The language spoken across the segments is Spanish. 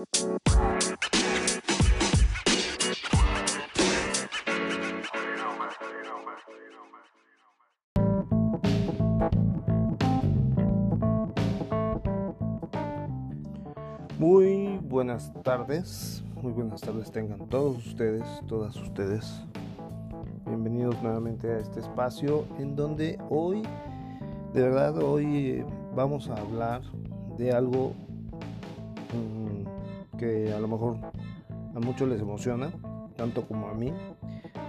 Muy buenas tardes, muy buenas tardes tengan todos ustedes, todas ustedes. Bienvenidos nuevamente a este espacio en donde hoy, de verdad, hoy vamos a hablar de algo mm, que a lo mejor a muchos les emociona, tanto como a mí,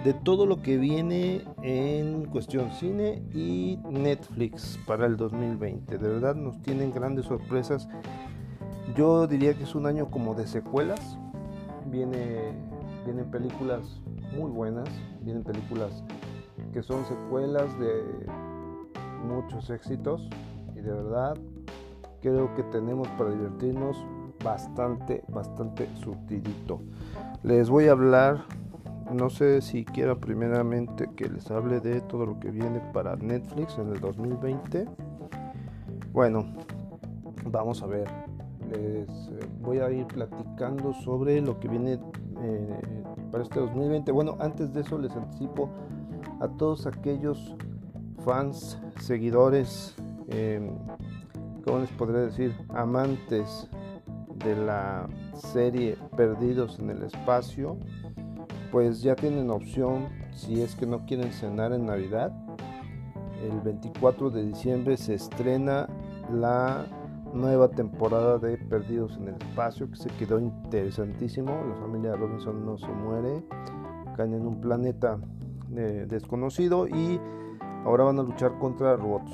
de todo lo que viene en cuestión cine y Netflix para el 2020. De verdad nos tienen grandes sorpresas yo diría que es un año como de secuelas. Viene, vienen películas muy buenas, vienen películas que son secuelas de muchos éxitos y de verdad creo que tenemos para divertirnos bastante, bastante surtidito. Les voy a hablar, no sé si quiera primeramente que les hable de todo lo que viene para Netflix en el 2020. Bueno, vamos a ver les eh, voy a ir platicando sobre lo que viene eh, para este 2020. Bueno, antes de eso les anticipo a todos aquellos fans, seguidores, eh, ¿cómo les podría decir? Amantes de la serie Perdidos en el Espacio, pues ya tienen opción si es que no quieren cenar en Navidad. El 24 de diciembre se estrena la nueva temporada de Perdidos en el Espacio que se quedó interesantísimo. La familia Robinson no se muere, caen en un planeta eh, desconocido y ahora van a luchar contra robots.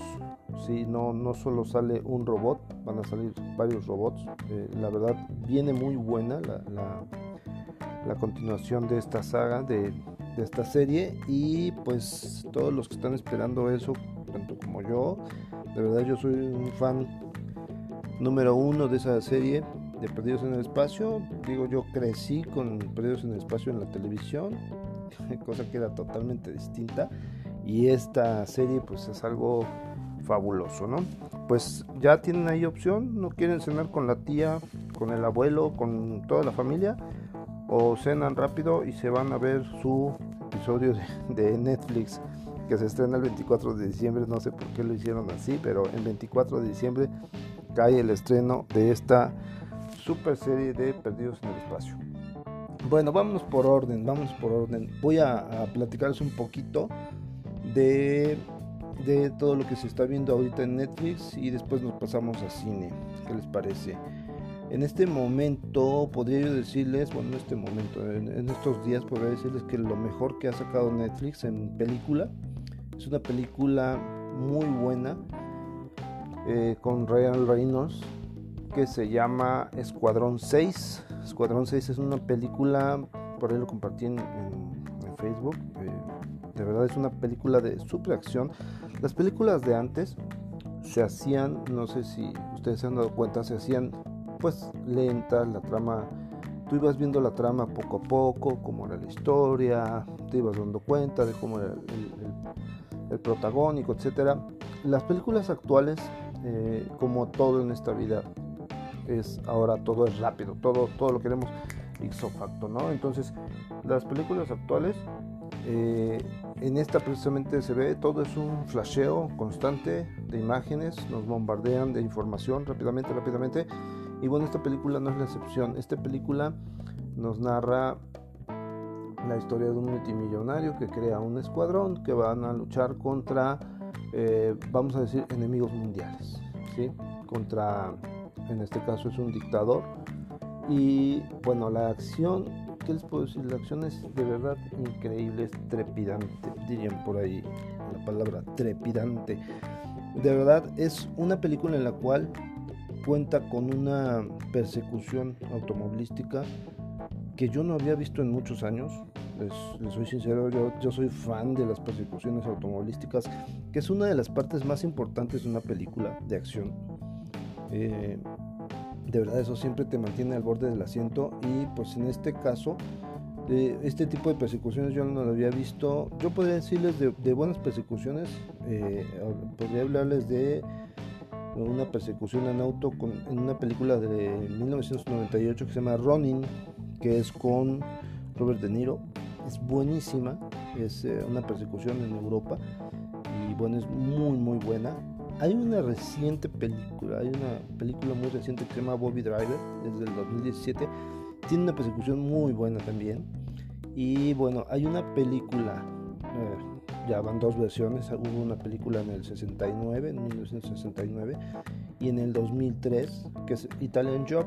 Si no, no solo sale un robot, van a salir varios robots. Eh, la verdad, viene muy buena la, la, continuación de esta saga, de, de esta serie. Y pues todos los que están esperando eso, tanto como yo, de verdad yo soy un fan número uno de esa serie de Perdidos en el Espacio. Digo, yo crecí con Perdidos en el Espacio en la televisión, cosa que era totalmente distinta. Y esta serie pues es algo fabuloso, ¿no? Pues ya tienen ahí opción, no quieren cenar con la tía, con el abuelo, con toda la familia, o cenan rápido y se van a ver su episodio de, Netflix que se estrena el 24 de diciembre, no sé por qué lo hicieron así, pero el 24 de diciembre cae el estreno de esta super serie de Perdidos en el Espacio. Bueno, vámonos por orden, vamos por orden. Voy a, platicarles un poquito de, de todo lo que se está viendo ahorita en Netflix y después nos pasamos a cine. ¿Qué les parece? En este momento podría yo decirles, bueno, en este momento, en, estos días podría decirles que lo mejor que ha sacado Netflix en película es una película muy buena eh, con Ryan Reynolds que se llama Escuadrón 6. Escuadrón 6 es una película, por ahí lo compartí en, Facebook. Eh, de verdad es una película de super acción. Las películas de antes se hacían, no sé si ustedes se han dado cuenta, se hacían pues lentas, la trama, tú ibas viendo la trama poco a poco, cómo era la historia, te ibas dando cuenta de cómo era el, el protagónico, etcétera. Las películas actuales eh, como todo en esta vida es ahora todo es rápido, todo, todo lo queremos ipso facto, ¿no? Entonces, las películas actuales, eh, en esta precisamente se ve todo es un flasheo constante de imágenes, nos bombardean de información rápidamente, rápidamente. Y bueno, esta película no es la excepción. Esta película nos narra la historia de un multimillonario que crea un escuadrón que van a luchar contra eh, vamos a decir, enemigos mundiales, ¿sí? Contra, en este caso es un dictador. Y bueno, la acción, ¿qué les puedo decir? La acción es de verdad increíble, es trepidante, dirían por ahí la palabra trepidante. De verdad es una película en la cual cuenta con una persecución automovilística que yo no había visto en muchos años les, soy sincero, yo, yo, soy fan de las persecuciones automovilísticas, que es una de las partes más importantes de una película de acción. Eh, de verdad eso siempre te mantiene al borde del asiento y pues en este caso de este tipo de persecuciones yo no lo había visto yo podría decirles de, buenas persecuciones eh, podría hablarles de una persecución en auto con, en una película de 1998 que se llama Running, que es con Robert De Niro. Es buenísima, es eh, una persecución en Europa y bueno, es muy muy buena. Hay una reciente película, hay una película muy reciente que se llama Bobby Driver, desde el 2017. Tiene una persecución muy buena también. Y bueno, hay una película, eh, ya van dos versiones, hubo una película en el 69, en 1969, y en el 2003, que es Italian Job.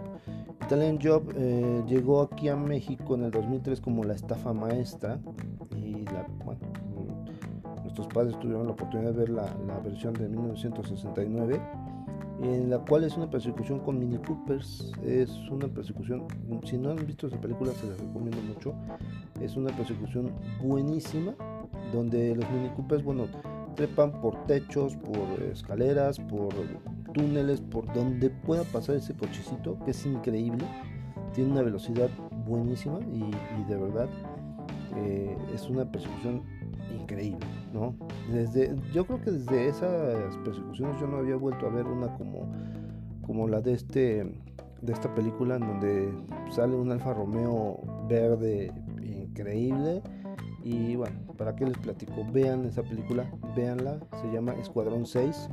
Italian Job eh, llegó aquí a México en el 2003 como la estafa maestra, nuestros padres tuvieron la oportunidad de ver la, la versión de 1969 en la cual es una persecución con Mini Coopers. Es una persecución, si no han visto esa película, se les recomiendo mucho. Es una persecución buenísima, donde los Mini Coopers, bueno, trepan por techos, por escaleras, por túneles, por donde pueda pasar ese cochecito, que es increíble. Tiene una velocidad buenísima y, de verdad eh, es una persecución increíble, ¿no? Desde, yo creo que desde esas persecuciones yo no había vuelto a ver una como, como la de este de esta película en donde sale un Alfa Romeo verde increíble y bueno, para qué les platico, vean esa película, véanla, se llama Escuadrón 6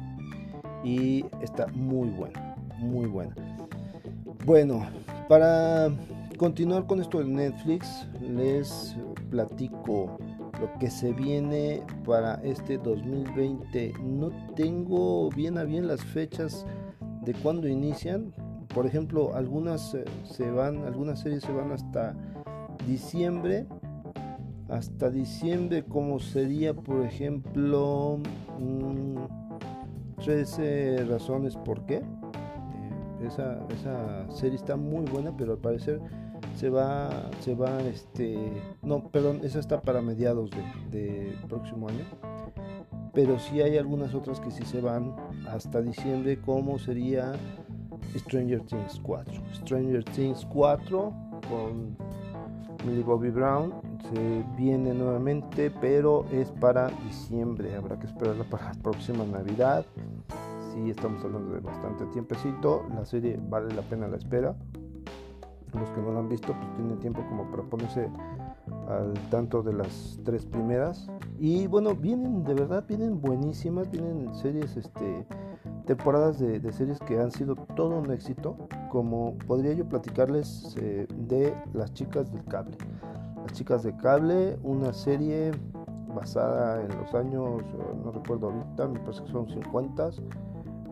y está muy buena, muy buena. Bueno, para continuar con esto de Netflix, les platico lo que se viene para este 2020. No tengo bien a bien las fechas de cuándo inician. Por ejemplo, algunas eh, se van, algunas series se van hasta diciembre. Hasta diciembre, como sería, por ejemplo, 13 mm, razones por qué. Eh, esa, esa serie está muy buena, pero al parecer se va, se va, este, no, perdón, esa está para mediados de, próximo año. Pero sí hay algunas otras que sí se van hasta diciembre, como sería Stranger Things 4. Stranger Things 4 con Millie Bobby Brown se viene nuevamente, pero es para diciembre. Habrá que esperarla para la próxima Navidad. Sí, estamos hablando de bastante tiempecito. La serie vale la pena la espera los que no lo han visto, pues tienen tiempo como para ponerse al tanto de las tres primeras. Y bueno, vienen, de verdad, vienen buenísimas, vienen series, este, temporadas de, series que han sido todo un éxito, como podría yo platicarles eh, de Las Chicas del Cable. Las Chicas del Cable, una serie basada en los años, eh, no recuerdo ahorita, me parece que son 50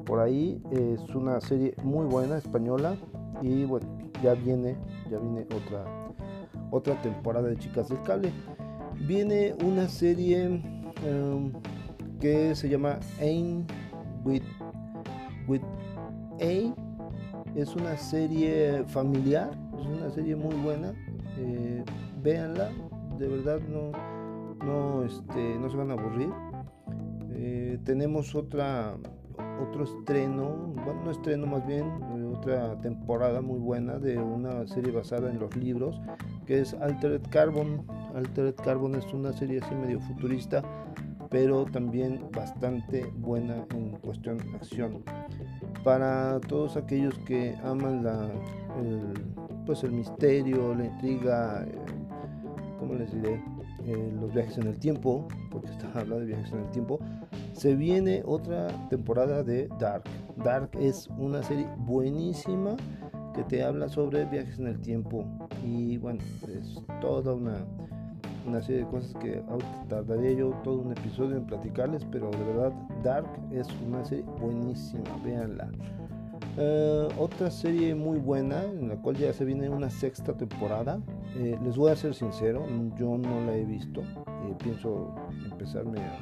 por ahí. Es una serie muy buena, española, y bueno, ya viene, ya viene otra, otra temporada de Chicas del Cable. Viene una serie em, que se llama Aim with, with A. Es una serie familiar, es una serie muy buena. Eh, véanla, de verdad no, no, este, no se van a aburrir. Eh, tenemos otra otro estreno, bueno, no estreno más bien, otra temporada muy buena de una serie basada en los libros, que es Altered Carbon. Altered Carbon es una serie así medio futurista, pero también bastante buena en cuestión de acción. Para todos aquellos que aman la, el, pues el misterio, la intriga, eh, ¿cómo les diré? Eh, los viajes en el tiempo, porque está hablando de viajes en el tiempo, se viene otra temporada de Dark. Dark es una serie buenísima que te habla sobre viajes en el tiempo y bueno, es toda una, una serie de cosas que tardaría yo todo un episodio en platicarles, pero de verdad Dark es una serie buenísima, véanla. Eh, otra serie muy buena en la cual ya se viene una sexta temporada. Eh, les voy a ser sincero, yo no la he visto. Eh, pienso empezarme a,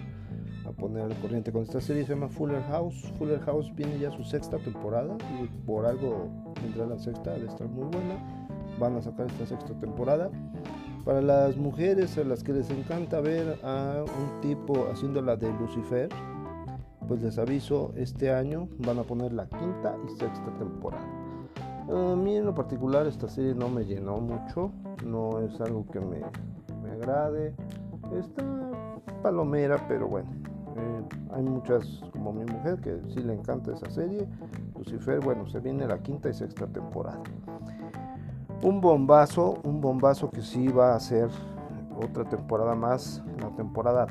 poner al corriente con esta serie. Se llama Fuller House. Fuller House viene ya su sexta temporada y por algo vendrá la sexta, de estar muy buena. Van a sacar esta sexta temporada. Para las mujeres a las que les encanta ver a un tipo haciendo la de Lucifer, pues les aviso, este año van a poner la quinta y sexta temporada. A mí en lo particular esta serie no me llenó mucho, no es algo que me, me agrade. Está palomera, pero bueno, Hay muchas, como mi mujer, que sí le encanta esa serie. Lucifer, bueno, se viene la quinta y sexta temporada. Un bombazo, un bombazo que sí va a ser otra temporada más, la temporada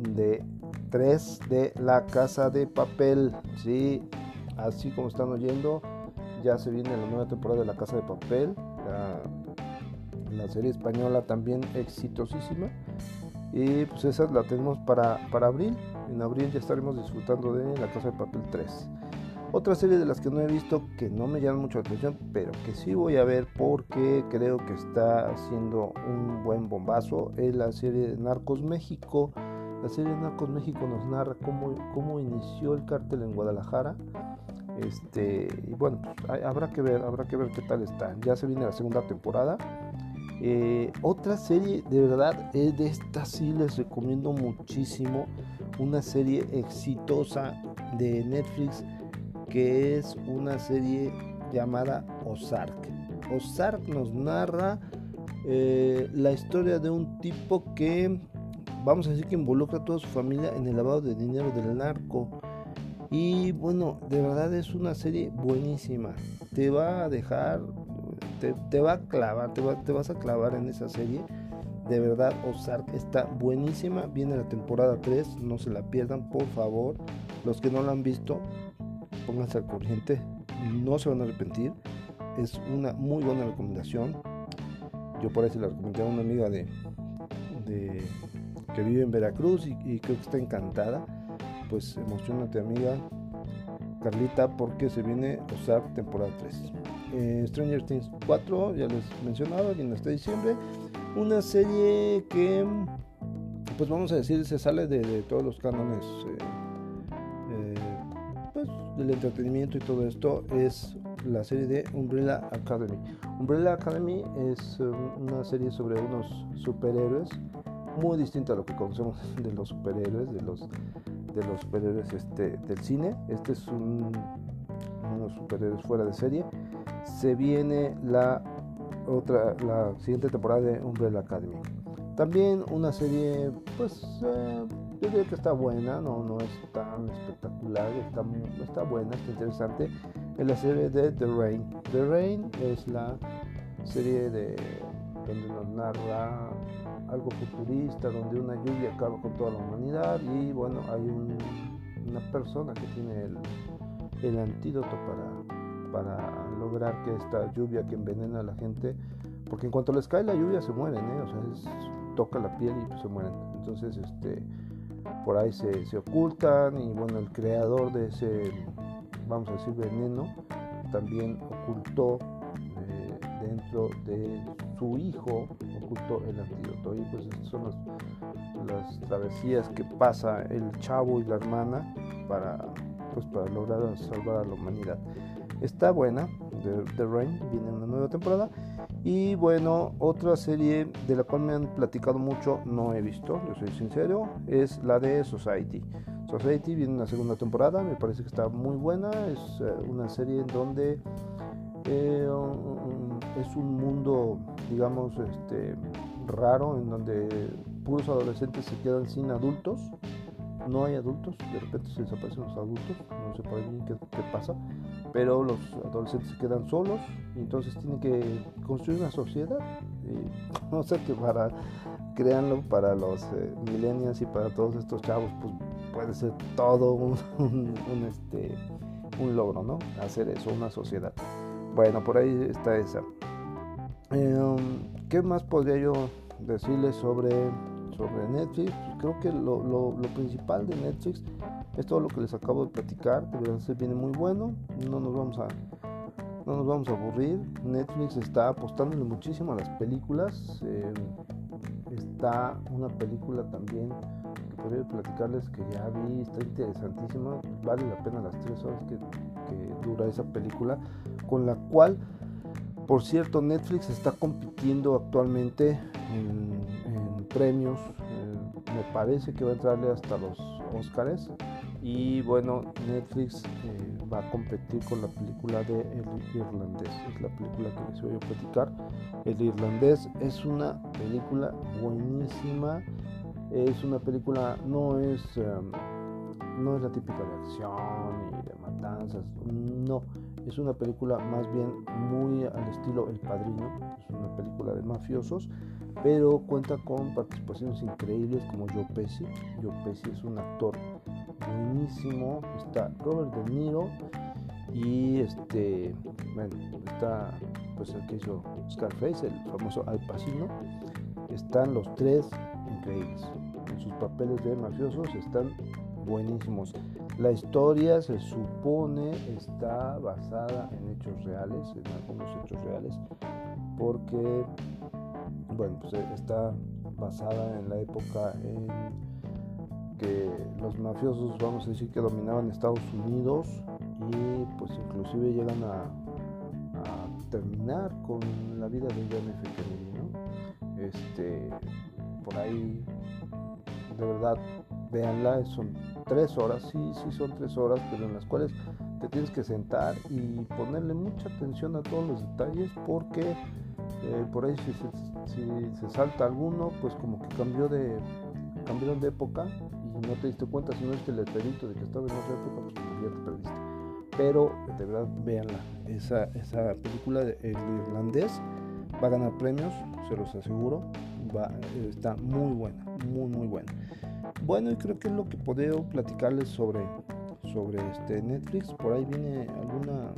de 3 de La Casa de Papel. Sí, así como están oyendo, ya se viene la nueva temporada de La Casa de Papel. La, serie española también exitosísima. Y pues esa la tenemos para, para abril. En abril ya estaremos disfrutando de La Casa de Papel 3. Otra serie de las que no he visto que no me llama mucho la atención, pero que sí voy a ver porque creo que está haciendo un buen bombazo, es la serie de Narcos México. La serie de Narcos México nos narra cómo, cómo inició el cártel en Guadalajara. Este, y bueno, pues, habrá que ver, habrá que ver qué tal está. Ya se viene la segunda temporada. Eh, otra serie, de verdad, es de esta sí les recomiendo muchísimo. Una serie exitosa de Netflix que es una serie llamada Ozark. Ozark nos narra eh, la historia de un tipo que, vamos a decir que involucra a toda su familia en el lavado de dinero del narco. Y bueno, de verdad es una serie buenísima. Te va a dejar, te, va a clavar, te, vas a clavar en esa serie. De verdad, Ozark está buenísima. Viene la temporada 3, no se la pierdan, por favor. Los que no la han visto, pónganse al corriente, no se van a arrepentir. Es una muy buena recomendación. Yo por se la recomendé a una amiga de, que vive en Veracruz y, creo que está encantada. Pues emocionate amiga Carlita porque se viene Ozark temporada 3. Eh, Stranger Things 4, ya les mencionaba, viene hasta diciembre. Una serie que, pues vamos a decir, se sale de, todos los cánones. Eh, del entretenimiento y todo esto es la serie de Umbrella Academy. Umbrella Academy es um, una serie sobre unos superhéroes muy distinta a lo que conocemos de los superhéroes, de los, de los superhéroes este, del cine. Este es un, unos superhéroes fuera de serie. Se viene la otra, la siguiente temporada de Umbrella Academy. También una serie, pues, eh, yo diría que está buena, no, no es tan espectacular, está, está buena, está interesante. Es la serie de The Rain. The Rain es la serie de donde nos narra algo futurista, donde una lluvia acaba con toda la humanidad y bueno, hay una persona que tiene el, el antídoto para, para lograr que esta lluvia que envenena a la gente, porque en cuanto les cae la lluvia se mueren, ¿eh? o sea, toca la piel y se mueren. Entonces, este, por ahí se, se, ocultan y bueno, el creador de ese, vamos a decir, veneno, también ocultó eh, dentro de su hijo, ocultó el antídoto. Y pues son las, las travesías que pasa el chavo y la hermana para, pues, para lograr salvar a la humanidad. Está buena, The, The Rain, viene una nueva temporada. Y bueno, otra serie de la cual me han platicado mucho, no he visto, yo soy sincero, es la de Society. Society viene una segunda temporada, me parece que está muy buena, es eh, una serie en donde eh, es un mundo, digamos, este, raro, en donde puros adolescentes se quedan sin adultos, no hay adultos, de repente se desaparecen los adultos, no sé por ahí qué, qué pasa, pero los adolescentes quedan solos y entonces tienen que construir una sociedad. Y, o sea que para, créanlo, para los eh, millennials y para todos estos chavos, pues puede ser todo un, este, un logro, ¿no? Hacer eso, una sociedad. Bueno, por ahí está esa. Em, ¿Qué más podría yo decirles sobre, sobre Netflix? Pues creo que lo, lo, principal de Netflix es todo lo que les acabo de platicar, de verdad se viene muy bueno, no nos vamos a no nos vamos a aburrir. Netflix está apostándole muchísimo a las películas. Eh, está una película también que podría platicarles que ya vi, está interesantísima. Vale la pena las tres horas que, dura esa película, con la cual, por cierto, Netflix está compitiendo actualmente en, premios. Eh, me parece que va a entrarle hasta los Oscars. Y bueno, Netflix eh, va a competir con la película de El Irlandés. Es la película que les voy a platicar. El Irlandés es una película buenísima. Es una película, no es, em, no es la típica de acción y de matanzas, no, es una película más bien muy al estilo El Padrino, es una película de mafiosos, pero cuenta con participaciones increíbles como Joe Pesci. Joe Pesci es un actor buenísimo, está Robert De Niro y este, está pues el que hizo Scarface, el famoso Al Pacino. Están los tres increíbles. En sus papeles de mafiosos están buenísimos. La historia se supone está basada en hechos reales, en algunos hechos reales, porque bueno, pues está basada en la época en que los mafiosos, vamos a decir que dominaban Estados Unidos y pues inclusive llegan a, terminar con la vida de John F. Kennedy, Este, por ahí, de verdad, véanla, son tres horas, sí, sí son tres horas, pero en las cuales te tienes que sentar y ponerle mucha atención a todos los detalles porque eh, por ahí si, se salta alguno, pues como que cambió de, cambiaron de época y no te diste cuenta, si no que el letrerito de que estaba en otra época, pues ya te perdiste pero de verdad véanla. Esa, esa película el irlandés va a ganar premios, se los aseguro. Va, está muy buena, muy muy buena. Bueno, y creo que es lo que puedo platicarles sobre, sobre este Netflix. Por ahí viene alguna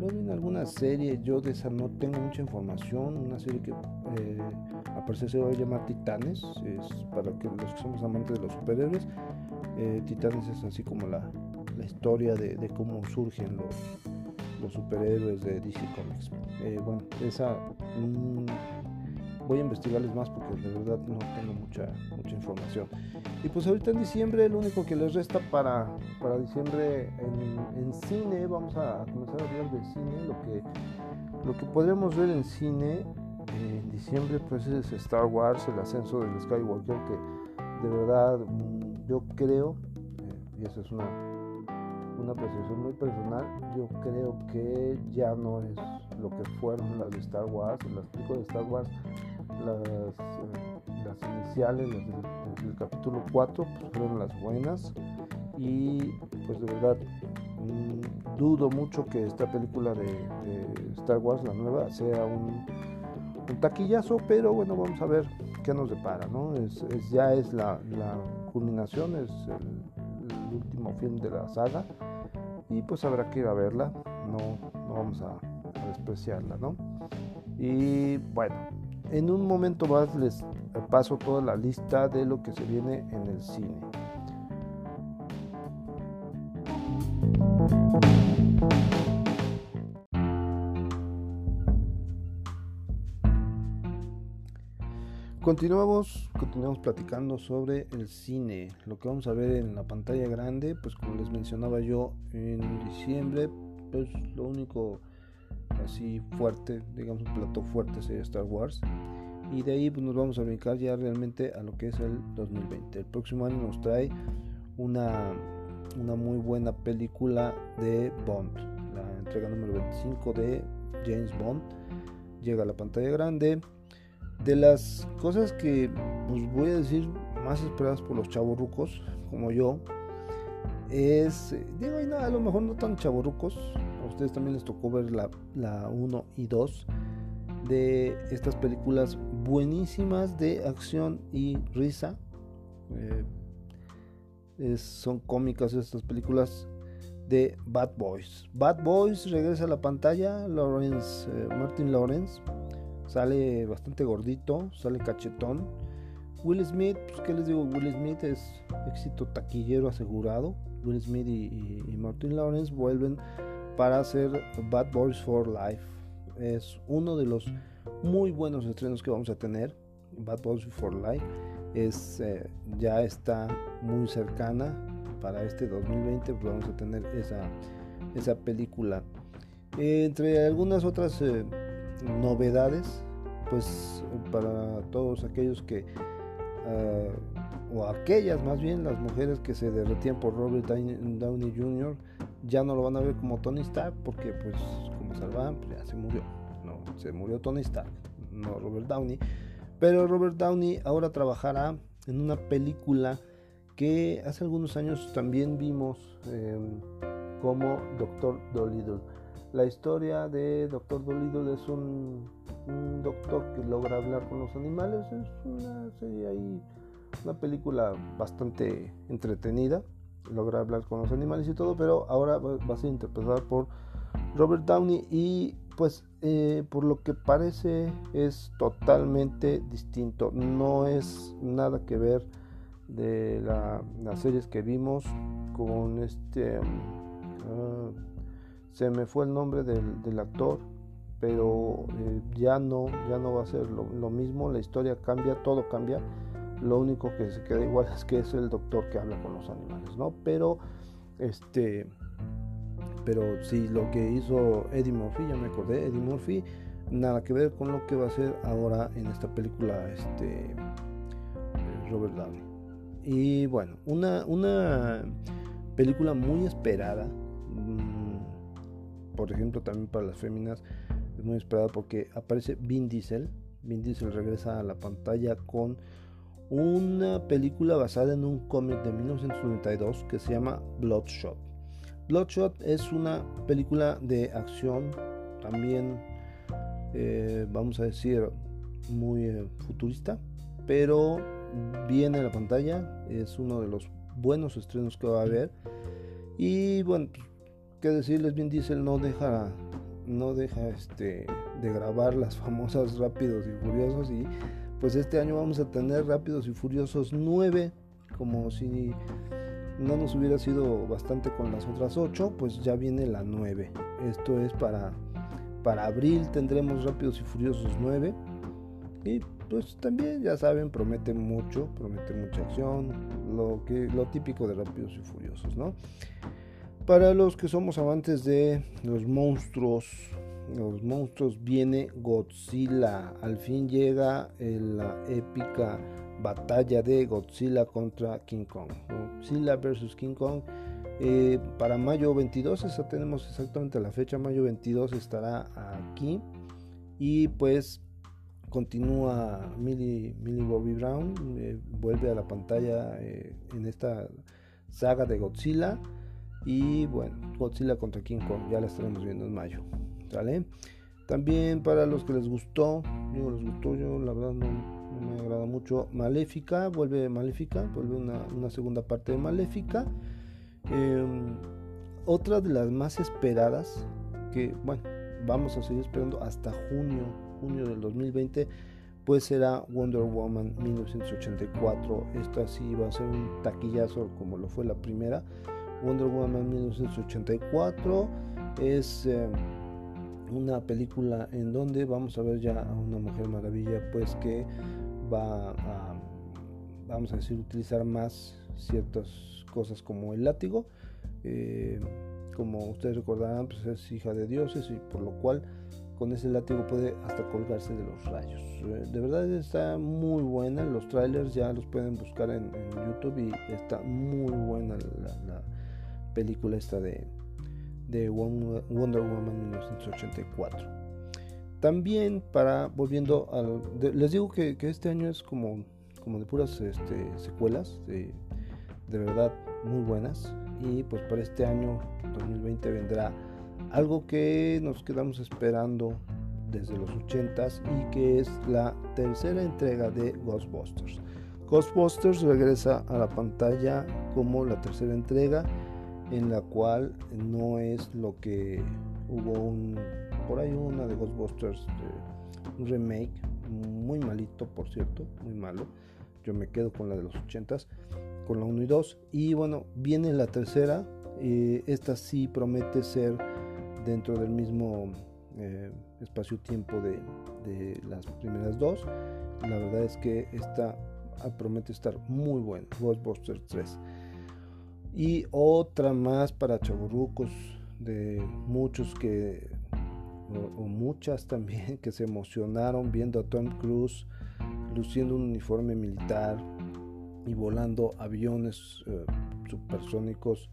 viene alguna serie, yo de esa no tengo mucha información, una serie que eh, a se va a llamar Titanes, es para que los que somos amantes de los superhéroes, eh, Titanes es así como la, la historia de, cómo surgen los, los, superhéroes de DC Comics. Eh, bueno, esa mm, voy a investigarles más porque de verdad no tengo mucha, mucha información. Y pues ahorita en diciembre lo único que les resta para, para diciembre en, cine, vamos a, comenzar a hablar de cine, lo que, lo que podremos ver en cine en diciembre pues es Star Wars, el ascenso del Skywalker, que de verdad mm, yo creo, eh, y eso es una una apreciación muy personal, yo creo que ya no es lo que fueron las de Star Wars, las películas de Star Wars, las, eh, las iniciales, las del, capítulo 4, pues fueron las buenas y pues de verdad mm, dudo mucho que esta película de, Star Wars, la nueva, sea un, taquillazo, pero bueno, vamos a ver qué nos depara, ¿no? Es, ya es la, la culminación, es el, último film de la saga y pues habrá que ir a verla, no, no vamos a, despreciarla, ¿no? Y bueno, en un momento más les paso toda la lista de lo que se viene en el cine. Continuamos, continuamos platicando sobre el cine, lo que vamos a ver en la pantalla grande, pues como les mencionaba yo en diciembre, pues lo único así fuerte, digamos un plato fuerte sería Star Wars. Y de ahí pues, nos vamos a brincar ya realmente a lo que es el 2020. El próximo año nos trae una, una muy buena película de Bond, la entrega número 25 de James Bond. Llega a la pantalla grande de las cosas que pues voy a decir más esperadas por los chavorrucos como yo es digo y nada a lo mejor no tan chavorrucos a ustedes también les tocó ver la, la 1 y 2 de estas películas buenísimas de acción y risa eh, son cómicas estas películas de Bad Boys Bad Boys regresa a la pantalla Lawrence eh, Martin Lawrence Sale bastante gordito, sale cachetón. Will Smith, pues qué les digo, Will Smith es éxito taquillero asegurado. Will Smith y, Martin Lawrence vuelven para hacer Bad Boys for Life. Es uno de los muy buenos estrenos que vamos a tener. Bad Boys for Life es eh, ya está muy cercana para este 2020 pues vamos a tener esa, esa película entre algunas otras eh, novedades, pues para todos aquellos que, o aquellas más bien, las mujeres que se derretían por Robert Downey Jr., ya no lo van a ver como Tony Stark, porque pues como salvan, pues ya se murió. No, se murió Tony Stark, no Robert Downey. Pero Robert Downey ahora trabajará en una película que hace algunos años también vimos em, como Doctor Dolittle. La historia de Doctor Dolittle es un, doctor que logra hablar con los animales. Es una serie ahí, una película bastante entretenida. Logra hablar con los animales y todo, pero ahora va a ser interpretada por Robert Downey y pues eh, por lo que parece es totalmente distinto. No es nada que ver de las series que vimos con este... Ah, se me fue el nombre del, actor, pero eh, ya no, ya no va a ser lo, mismo, la historia cambia, todo cambia. Lo único que se queda igual es que es el doctor que habla con los animales, ¿no? Pero este pero sí lo que hizo Eddie Murphy, ya me acordé, Eddie Murphy, nada que ver con lo que va a hacer ahora en esta película este Robert Downey. Y bueno, una, una película muy esperada, mm, por ejemplo también para las féminas, es muy esperada porque aparece Vin Diesel. Vin Diesel regresa a la pantalla con una película basada en un cómic de 1992 que se llama Bloodshot. Bloodshot es una película de acción, también eh, vamos a decir muy eh, futurista, pero viene a la pantalla, es uno de los buenos estrenos que va a haber. Y bueno, pues, qué decirles, Vin Diesel no deja, no deja este, de grabar las famosas Rápidos y Furiosos y pues este año vamos a tener Rápidos y Furiosos 9, como si no nos hubiera sido bastante con las otras 8, pues ya viene la 9. Esto es para, para abril tendremos Rápidos y Furiosos 9. Y pues también ya saben, promete mucho, promete mucha acción, lo, que, lo típico de Rápidos y Furiosos, ¿no? Para los que somos amantes de los monstruos, los monstruos viene Godzilla. Al fin llega la épica batalla de Godzilla contra King Kong. Godzilla versus King Kong. Eh, para mayo 22, esa tenemos exactamente la fecha, mayo 22 estará aquí. Y pues continúa Millie, Bobby Brown, eh, vuelve a la pantalla eh, en esta saga de Godzilla. Y bueno, Godzilla contra King Kong, ya la estaremos viendo en mayo. ¿Sale? También para los que les gustó, yo les gustó, yo la verdad no, me agrada mucho. Maléfica, vuelve Maléfica, vuelve una, segunda parte de Maléfica. Em, otra de las más esperadas, que bueno, vamos a seguir esperando hasta junio, junio del 2020, pues será Wonder Woman 1984. Esta sí va a ser un taquillazo como lo fue la primera. Wonder Woman 1984 es em, una película en donde vamos a ver ya a una mujer maravilla pues que va a, vamos a decir, utilizar más ciertas cosas como el látigo. Eh, como ustedes recordarán, pues es hija de dioses y por lo cual con ese látigo puede hasta colgarse de los rayos. Eh, de verdad está muy buena, los trailers ya los pueden buscar en, YouTube y está muy buena la, película esta de, de Wonder Woman 1984. También para, volviendo al... les digo que, este año es como, como de puras este, secuelas, de, verdad muy buenas. Y pues para este año 2020 vendrá algo que nos quedamos esperando desde los 80s y que es la tercera entrega de Ghostbusters. Ghostbusters regresa a la pantalla como la tercera entrega en la cual no es lo que hubo un por ahí una de Ghostbusters, un remake, muy malito, por cierto, muy malo. Yo me quedo con la de los 80s, con la 1 y 2. Y bueno, viene la tercera. Eh, esta sí promete ser dentro del mismo eh, espacio-tiempo de, de, las primeras dos. La verdad es que esta promete estar muy buena, Ghostbusters 3. Y otra más para chaburrucos de muchos que o, muchas también que se emocionaron viendo a Tom Cruise luciendo un uniforme militar y volando aviones eh, supersónicos,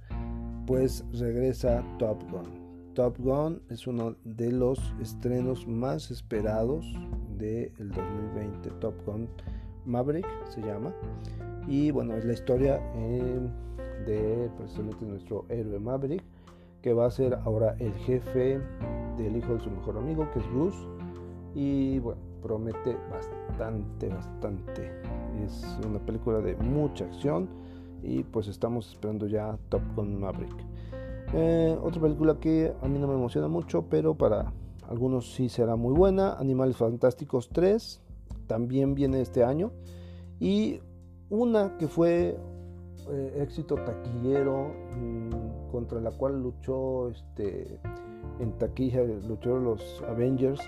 pues regresa Top Gun. Top Gun es uno de los estrenos más esperados del 2020. Top Gun Maverick se llama. Y bueno, es la historia eh, de precisamente nuestro héroe Maverick, que va a ser ahora el jefe del hijo de su mejor amigo, que es Bruce. Y bueno, promete bastante, bastante. Es una película de mucha acción y pues estamos esperando ya Top Gun Maverick. Eh, otra película que a mí no me emociona mucho, pero para algunos sí será muy buena. Animales Fantásticos 3 también viene este año. Y una que fue eh, éxito taquillero mm, contra la cual luchó este, en taquilla, luchó los Avengers.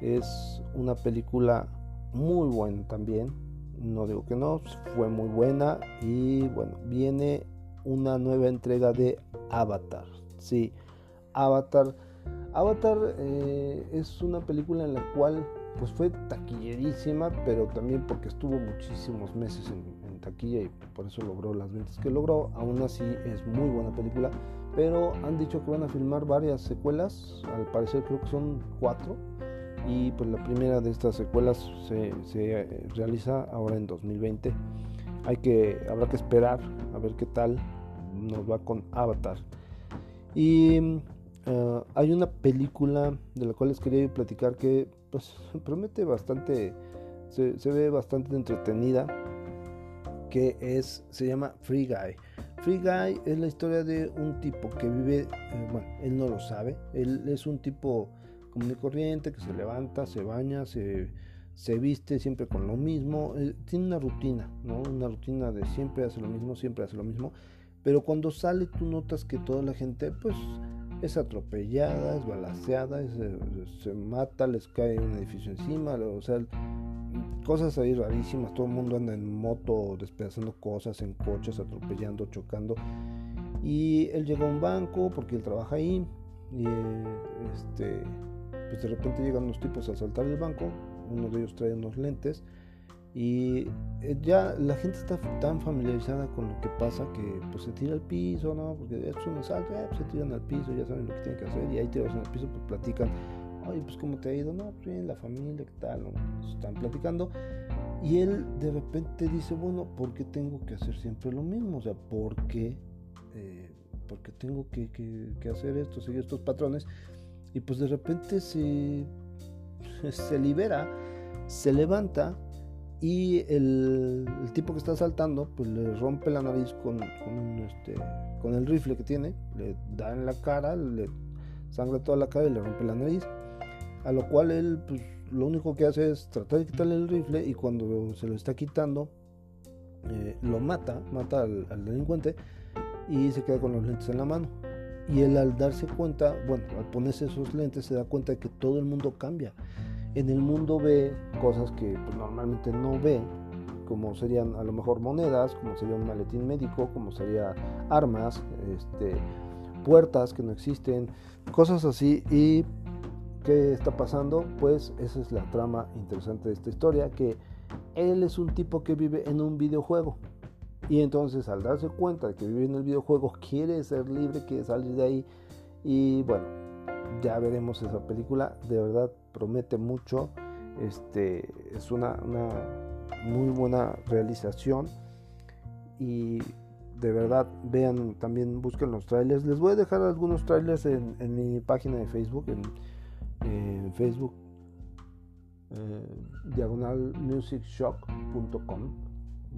Es una película muy buena también. No digo que no, fue muy buena. Y bueno, viene una nueva entrega de Avatar. Sí, Avatar. Avatar eh, es una película en la cual pues fue taquillerísima, pero también porque estuvo muchísimos meses en, taquilla y por eso logró las ventas que logró. Aún así es muy buena película, pero han dicho que van a filmar varias secuelas, al parecer creo que son cuatro, y pues la primera de estas secuelas se, se eh, realiza ahora en 2020. Hay que, habrá que esperar a ver qué tal nos va con Avatar. Y eh, hay una película de la cual les quería platicar que pues promete bastante, se, ve bastante entretenida, que es, se llama Free Guy. Free Guy es la historia de un tipo que vive, eh, bueno, él no lo sabe, él es un tipo común y corriente que se levanta, se baña, se, se viste siempre con lo mismo, eh, tiene una rutina, ¿no? Una rutina de siempre hace lo mismo, siempre hace lo mismo, pero cuando sale tú notas que toda la gente, pues, es atropellada, es balaseada, se mata, les cae un edificio encima, o sea, cosas ahí rarísimas, todo el mundo anda en moto despedazando cosas, en coches, atropellando, chocando. Y él llega a un banco porque él trabaja ahí y este, pues de repente llegan unos tipos a asaltar el banco, uno de ellos trae unos lentes y eh, ya la gente está tan familiarizada con lo que pasa que pues se tira al piso, ¿no? Porque es un asalto, se tiran al piso, ya saben lo que tienen que hacer y ahí tirados en el piso pues platican, ay, pues cómo te ha ido, no, pues bien, la familia, ¿qué tal? Están platicando y él de repente dice, bueno, ¿por qué tengo que hacer siempre lo mismo? O sea, ¿por qué? Eh, tengo que, que, hacer esto, seguir estos patrones y pues de repente se, se libera, se levanta y el, tipo que está saltando pues le rompe la nariz con, con, este, con el rifle que tiene, le da en la cara, le sangra toda la cara y le rompe la nariz. A lo cual él pues lo único que hace es tratar de quitarle el rifle y cuando se lo está quitando eh, lo mata, mata al, al, delincuente y se queda con los lentes en la mano. Y él al darse cuenta, bueno, al ponerse esos lentes se da cuenta de que todo el mundo cambia en el mundo ve cosas que pues, normalmente no ve, como serían a lo mejor monedas, como sería un maletín médico, como sería armas, este, puertas que no existen, cosas así. ¿Y qué está pasando? Pues esa es la trama interesante de esta historia, que él es un tipo que vive en un videojuego. Y entonces al darse cuenta de que vive en el videojuego, quiere ser libre, quiere salir de ahí. Y bueno, ya veremos esa película. De verdad promete mucho. Este, es una, muy buena realización. Y de verdad vean también, busquen los trailers. Les voy a dejar algunos trailers en, mi página de Facebook, Facebook, eh, diagonalmusicshop.com.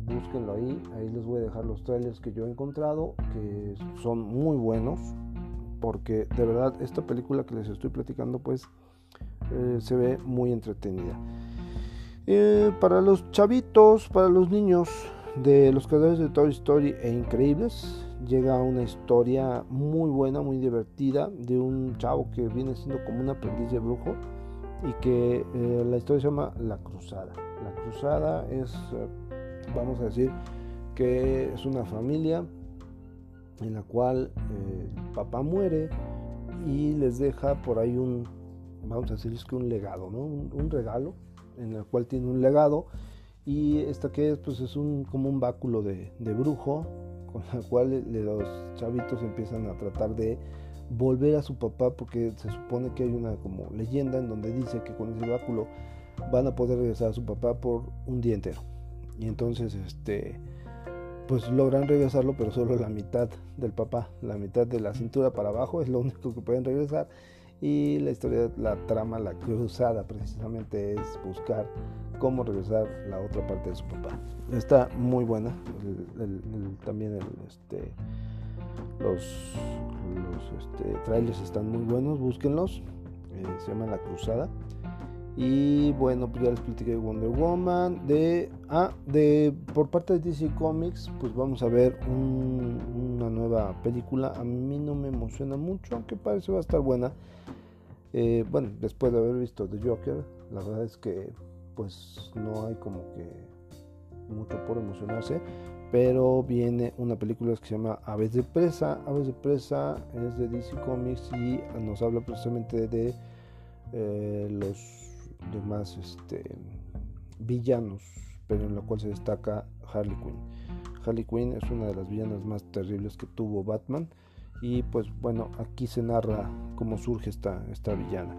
Búsquenlo ahí, ahí les voy a dejar los trailers que yo he encontrado, que son muy buenos, porque de verdad esta película que les estoy platicando pues eh, se ve muy entretenida. Eh, para los chavitos, para los niños de los creadores de Toy Story e Increíbles, llega una historia muy buena, muy divertida de un chavo que viene siendo como un aprendiz de brujo y que eh, la historia se llama La Cruzada. La Cruzada es, vamos a decir, que es una familia en la cual papá muere y les deja por ahí un, vamos a decir, es que un legado, ¿no? Un, regalo en el cual tiene un legado y esta que es, pues es un, como un báculo de, brujo con el cual los chavitos empiezan a tratar de volver a su papá porque se supone que hay una como leyenda en donde dice que con ese báculo van a poder regresar a su papá por un día entero. y entonces este pues logran regresarlo pero solo la mitad del papá la mitad de la cintura para abajo es lo único que pueden regresar y la historia la trama la cruzada precisamente es buscar cómo regresar la otra parte de su papá está muy buena también este los, los este, trailers están muy buenos búsquenlos eh, se llama la cruzada y bueno, pues ya les platiqué de Wonder Woman. De, ah, de, por parte de DC Comics, pues vamos a ver una nueva película. A mí no me emociona mucho, aunque parece va a estar buena. Eh, bueno, después de haber visto The Joker, la verdad es que pues no hay como que mucho por emocionarse. Pero viene una película que se llama Aves de Presa. Aves de Presa es de DC Comics y nos habla precisamente de eh, los de más este, villanos, pero en la cual se destaca Harley Quinn. Harley Quinn es una de las villanas más terribles que tuvo Batman y pues bueno, aquí se narra cómo surge esta, esta villana.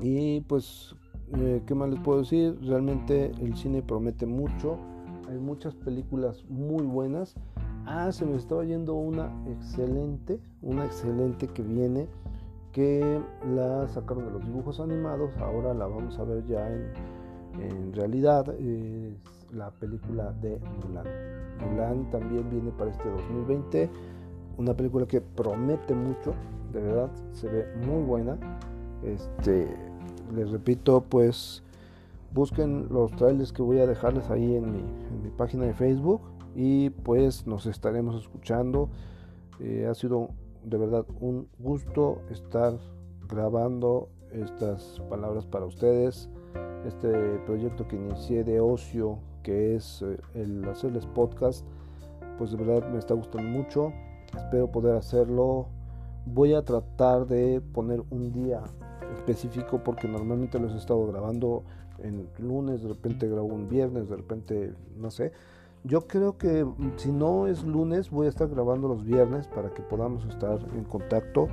Y pues, eh, ¿qué más les puedo decir? Realmente el cine promete mucho, hay muchas películas muy buenas. Ah, se me estaba yendo una excelente, una excelente que viene que la sacaron de los dibujos animados, ahora la vamos a ver ya en, en realidad, es la película de Mulan. Mulan también viene para este 2020, una película que promete mucho, de verdad, se ve muy buena. Este, les repito, pues busquen los trailers que voy a dejarles ahí en mi, en mi página de Facebook y pues nos estaremos escuchando. Eh, ha sido de verdad un gusto estar grabando estas palabras para ustedes. Este proyecto que inicié de ocio, que es eh, el hacerles podcast, pues de verdad me está gustando mucho. Espero poder hacerlo. Voy a tratar de poner un día específico porque normalmente los he estado grabando en lunes, de repente grabo un viernes, de repente no sé yo creo que mm, si no es lunes, voy a estar grabando los viernes para que podamos estar en contacto.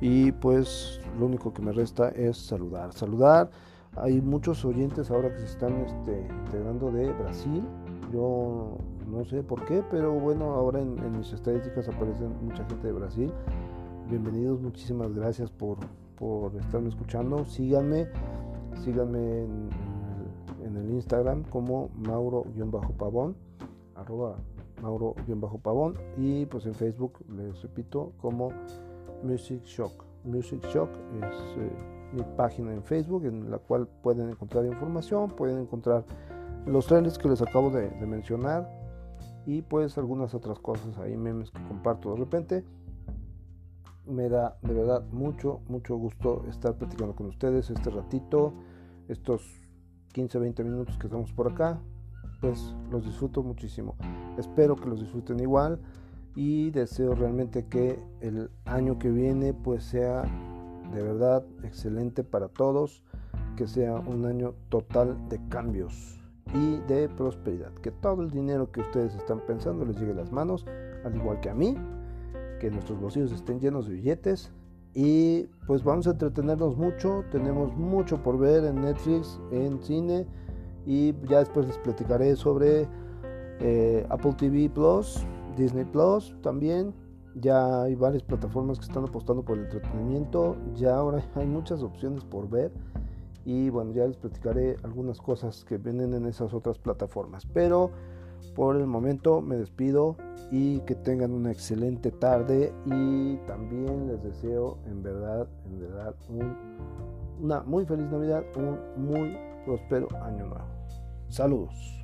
Y pues lo único que me resta es saludar. Saludar. Hay muchos oyentes ahora que se están este, integrando de Brasil. Yo no sé por qué, pero bueno, ahora en, mis estadísticas aparecen mucha gente de Brasil. Bienvenidos, muchísimas gracias por, por estarme escuchando. Síganme, síganme en, el Instagram como Mauro-Pavón y pues en Facebook les repito como Music Shock. Music Shock es eh, mi página en Facebook en la cual pueden encontrar información, pueden encontrar los trailers que les acabo de, mencionar y pues algunas otras cosas ahí, memes que comparto de repente. Me da de verdad mucho, mucho gusto estar platicando con ustedes este ratito, estos 15-20 minutos que estamos por acá pues los disfruto muchísimo. Espero que los disfruten igual y deseo realmente que el año que viene pues sea de verdad excelente para todos, que sea un año total de cambios y de prosperidad, que todo el dinero que ustedes están pensando les llegue a las manos, al igual que a mí, que nuestros bolsillos estén llenos de billetes y pues vamos a entretenernos mucho, tenemos mucho por ver en Netflix, en cine, y ya después les platicaré sobre eh, Apple TV Plus, Disney Plus también. Ya hay varias plataformas que están apostando por el entretenimiento. Ya ahora hay muchas opciones por ver. Y bueno, ya les platicaré algunas cosas que vienen en esas otras plataformas. Pero por el momento me despido y que tengan una excelente tarde y también les deseo en verdad, en verdad una muy feliz Navidad, un muy próspero año nuevo. Saludos.